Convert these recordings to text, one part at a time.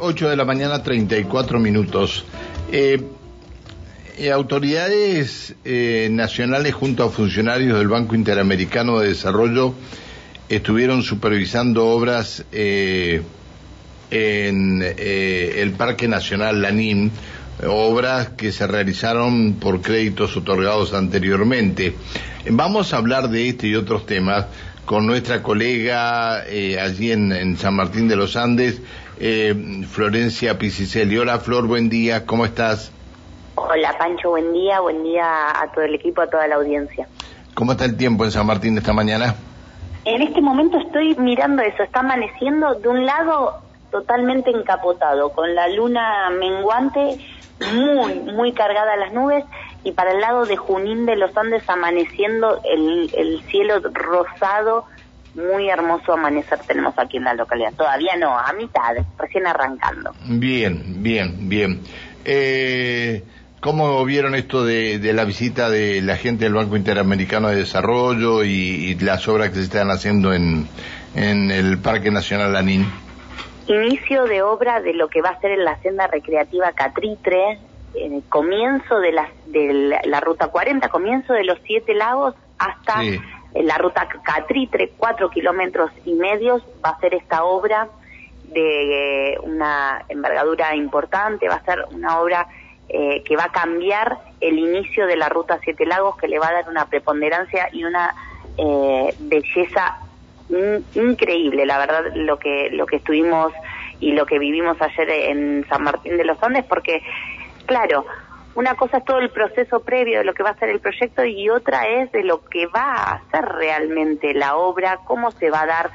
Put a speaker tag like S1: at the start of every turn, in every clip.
S1: 8 de la mañana, 34 minutos. Eh, eh, autoridades eh, nacionales junto a funcionarios del Banco Interamericano de Desarrollo estuvieron supervisando obras en el Parque Nacional Lanín, obras que se realizaron por créditos otorgados anteriormente. Vamos a hablar de este y otros temas con nuestra colega allí en, San Martín de los Andes, eh, Florencia Pisicelli. Hola Flor, buen día, ¿cómo estás?
S2: Hola Pancho, buen día, buen día a todo el equipo, a toda la audiencia.
S1: ¿Cómo está el tiempo en San Martín esta mañana?
S2: En este momento estoy mirando eso, está amaneciendo de un lado totalmente encapotado, con la luna menguante muy, muy cargada a las nubes y para el lado de Junín de los Andes amaneciendo el, el cielo rosado, muy hermoso amanecer tenemos aquí en la localidad. Todavía no, a mitad, recién arrancando.
S1: Bien, bien, bien. Eh, ¿Cómo vieron esto de, de, la visita de la gente del Banco Interamericano de Desarrollo y, las obras que se están haciendo en, en el Parque Nacional Lanín?
S2: Inicio de obra de lo que va a ser en la senda recreativa Catritre, en el comienzo de la, de la, ruta 40, comienzo de los siete lagos hasta la ruta Catritre, cuatro kilómetros y medios, va a ser esta obra de una envergadura importante, va a ser una obra eh, que va a cambiar el inicio de la ruta Siete Lagos, que le va a dar una preponderancia y una eh, belleza increíble, la verdad, lo que, lo que estuvimos y lo que vivimos ayer en San Martín de los Andes, porque claro, una cosa es todo el proceso previo de lo que va a ser el proyecto y otra es de lo que va a ser realmente la obra, cómo se va a dar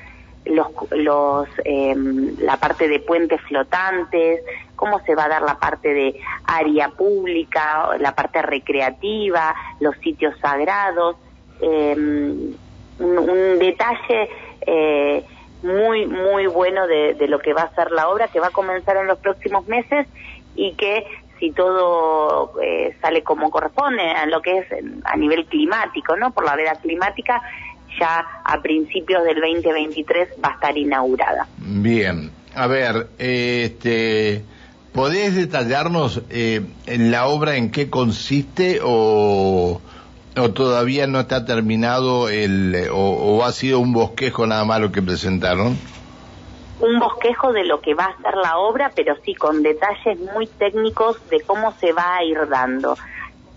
S2: los, los em, la parte de puentes flotantes, cómo se va a dar la parte de área pública, la parte recreativa, los sitios sagrados, em, un, detalle eh, muy muy bueno de, de lo que va a ser la obra que va a comenzar en los próximos meses y que si todo eh, sale como corresponde a lo que es a nivel climático, ¿no? Por la veda climática, ya a principios del 2023 va a estar inaugurada.
S1: Bien, a ver, este, ¿podés detallarnos eh, en la obra en qué consiste o, o todavía no está terminado el, o, o ha sido un bosquejo nada más lo que presentaron?
S2: Un bosquejo de lo que va a ser la obra, pero sí con detalles muy técnicos de cómo se va a ir dando.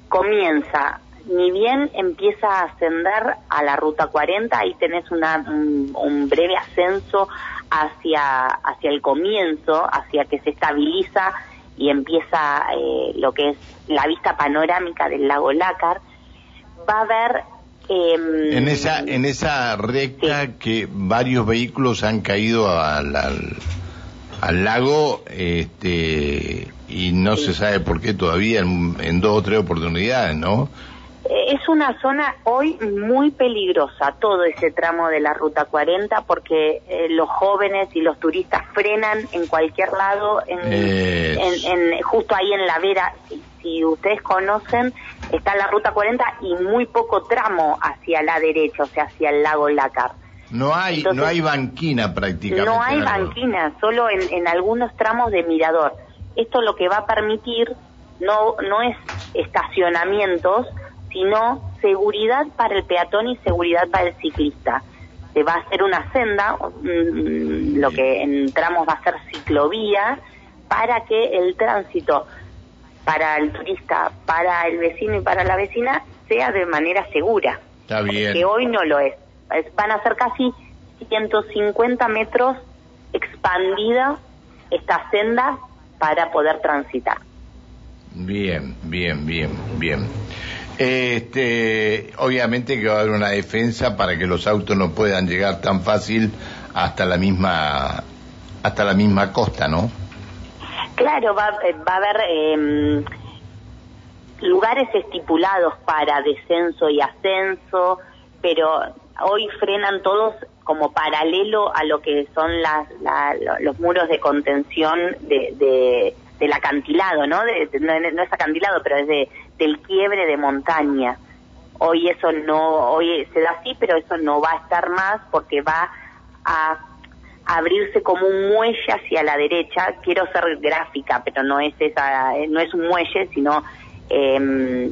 S2: Comienza, ni bien empieza a ascender a la ruta 40, ahí tenés una, un, breve ascenso hacia, hacia el comienzo, hacia que se estabiliza y empieza eh, lo que es la vista panorámica del lago Lácar. Va a haber
S1: Em, en esa en esa recta que varios vehículos han caído al, al, lago este y no se sabe por qué todavía en, dos o tres oportunidades, ¿no?
S2: Eh, es una zona hoy muy peligrosa, todo ese tramo de la Ruta 40, porque eh, los jóvenes y los turistas frenan en cualquier lado, en, en, justo ahí en la vera. Si ustedes conocen, está la ruta 40 y muy poco tramo hacia la derecha, o sea, hacia el lago Lácar.
S1: No hay, no hay banquina prácticamente.
S2: No hay banquina, solo en, en algunos tramos de mirador. Esto lo que va a permitir no, no es estacionamientos, sino seguridad para el peatón y seguridad para el ciclista. Se va a hacer una senda, mm, lo que en tramos va a ser ciclovía, para que el tránsito para el turista, para el vecino y para la vecina sea de manera segura.
S1: Está bien.
S2: Que hoy no lo es. Van a ser casi 150 metros expandida esta senda para poder transitar.
S1: Bien, bien, bien, bien. Este, obviamente que va a haber una defensa para que los autos no puedan llegar tan fácil hasta la misma hasta la misma costa, ¿no?
S2: Claro, va, eh, va a haber eh, lugares estipulados para descenso y ascenso, pero hoy frenan todos como paralelo a lo que son las, los muros de contención de, del acantilado, ¿no? no, es acantilado, pero es de, del quiebre de montaña. Hoy eso no, hoy se da así, pero eso no va a estar más porque va a abrirse como un muelle hacia la derecha. Quiero ser gráfica, pero no es esa, no es un muelle, sino eh,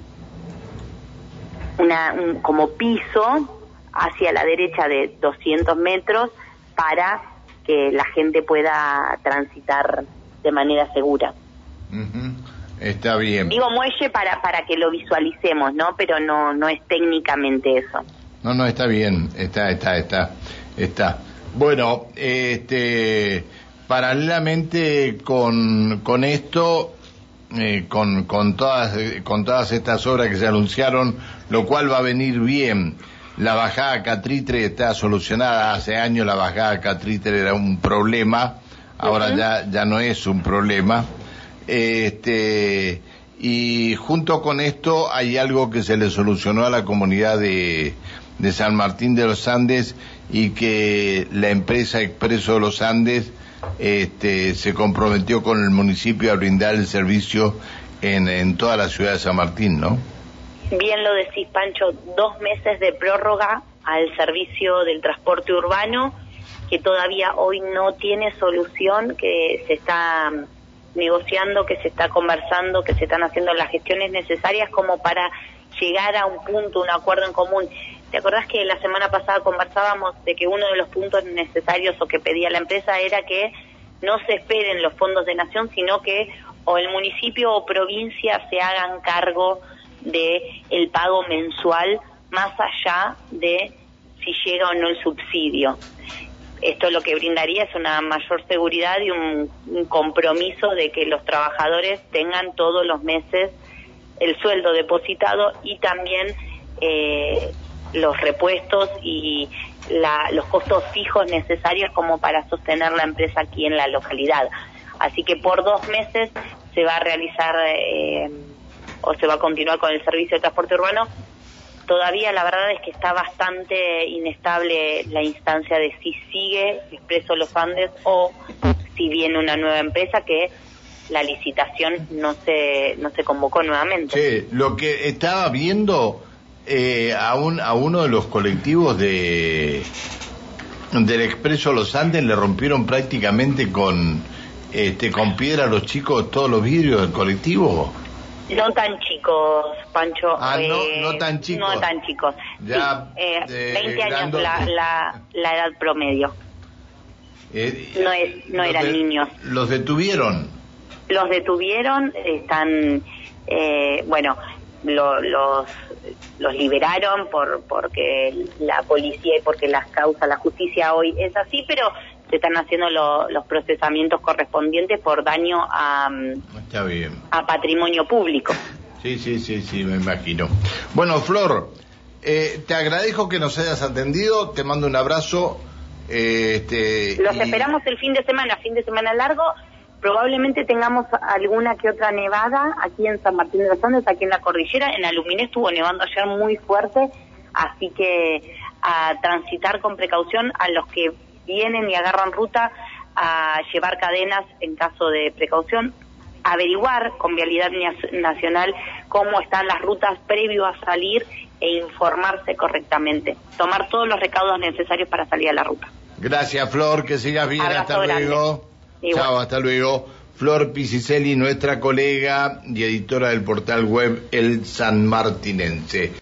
S2: una, un, como piso hacia la derecha de 200 metros para que la gente pueda transitar de manera segura.
S1: Está bien.
S2: Digo muelle para para que lo visualicemos, ¿no? Pero no no es técnicamente eso.
S1: No, no está bien, está está está está. Bueno, este paralelamente con con esto eh, con, con, todas, con todas estas obras que se anunciaron, lo cual va a venir bien. La bajada Catritre está solucionada. Hace años la bajada Catritre era un problema, ahora ya, ya no es un problema. Este, y junto con esto hay algo que se le solucionó a la comunidad de, de San Martín de los Andes y que la empresa Expreso de los Andes este, se comprometió con el municipio a brindar el servicio en, en toda la ciudad de San Martín, ¿no?
S2: Bien lo decís, Pancho, dos meses de prórroga al servicio del transporte urbano que todavía hoy no tiene solución, que se está negociando, que se está conversando, que se están haciendo las gestiones necesarias como para llegar a un punto, un acuerdo en común. ¿Te acordás que la semana pasada conversábamos de que uno de los puntos necesarios o que pedía la empresa era que no se esperen los fondos de nación, sino que o el municipio o provincia se hagan cargo de el pago mensual más allá de si llega o no el subsidio. Esto lo que brindaría es una mayor seguridad y un, compromiso de que los trabajadores tengan todos los meses el sueldo depositado y también eh, los repuestos y los costos fijos necesarios como para sostener la empresa aquí en la localidad. Así que por dos meses se va a realizar eh, o se va a continuar con el servicio de transporte urbano. Todavía la verdad es que está bastante inestable la instancia de si sigue Expreso Los Andes o si viene una nueva empresa que la licitación no se no se convocó nuevamente.
S1: Sí, lo que estaba viendo eh, a, un, a uno de los colectivos de del Expreso Los Andes le rompieron prácticamente con este con piedra a los chicos todos los vidrios del colectivo.
S2: No tan chicos, Pancho.
S1: Ah, no, eh, no tan chicos.
S2: No tan chicos.
S1: Ya,
S2: eh, 20 años la, la, la, edad promedio.
S1: Eh,
S2: no es, no eran niños.
S1: ¿Los detuvieron?
S2: Los detuvieron, están, eh, bueno, lo, los, los liberaron por porque la policía y porque las causas, la justicia hoy es así, pero se están haciendo los procesamientos correspondientes por daño a,
S1: Está bien.
S2: a patrimonio público.
S1: Sí, sí, sí, sí, me imagino. Bueno, Flor, eh, te agradezco que nos hayas atendido, te mando un abrazo. Eh, este,
S2: Los esperamos el fin de semana, fin de semana largo probablemente tengamos alguna que otra nevada aquí en San Martín de los Andes, aquí en la cordillera. En Aluminé estuvo nevando ayer muy fuerte, así que a transitar con precaución a los que vienen y agarran ruta a llevar cadenas en caso de precaución, averiguar con Vialidad Nacional cómo están las rutas previo a salir e informarse correctamente, tomar todos los recaudos necesarios para salir a la ruta.
S1: Gracias, Flor, que sigas bien, hasta luego. Chao, hasta luego. Flor Pisicelli, nuestra colega y editora del portal web El San Martinense.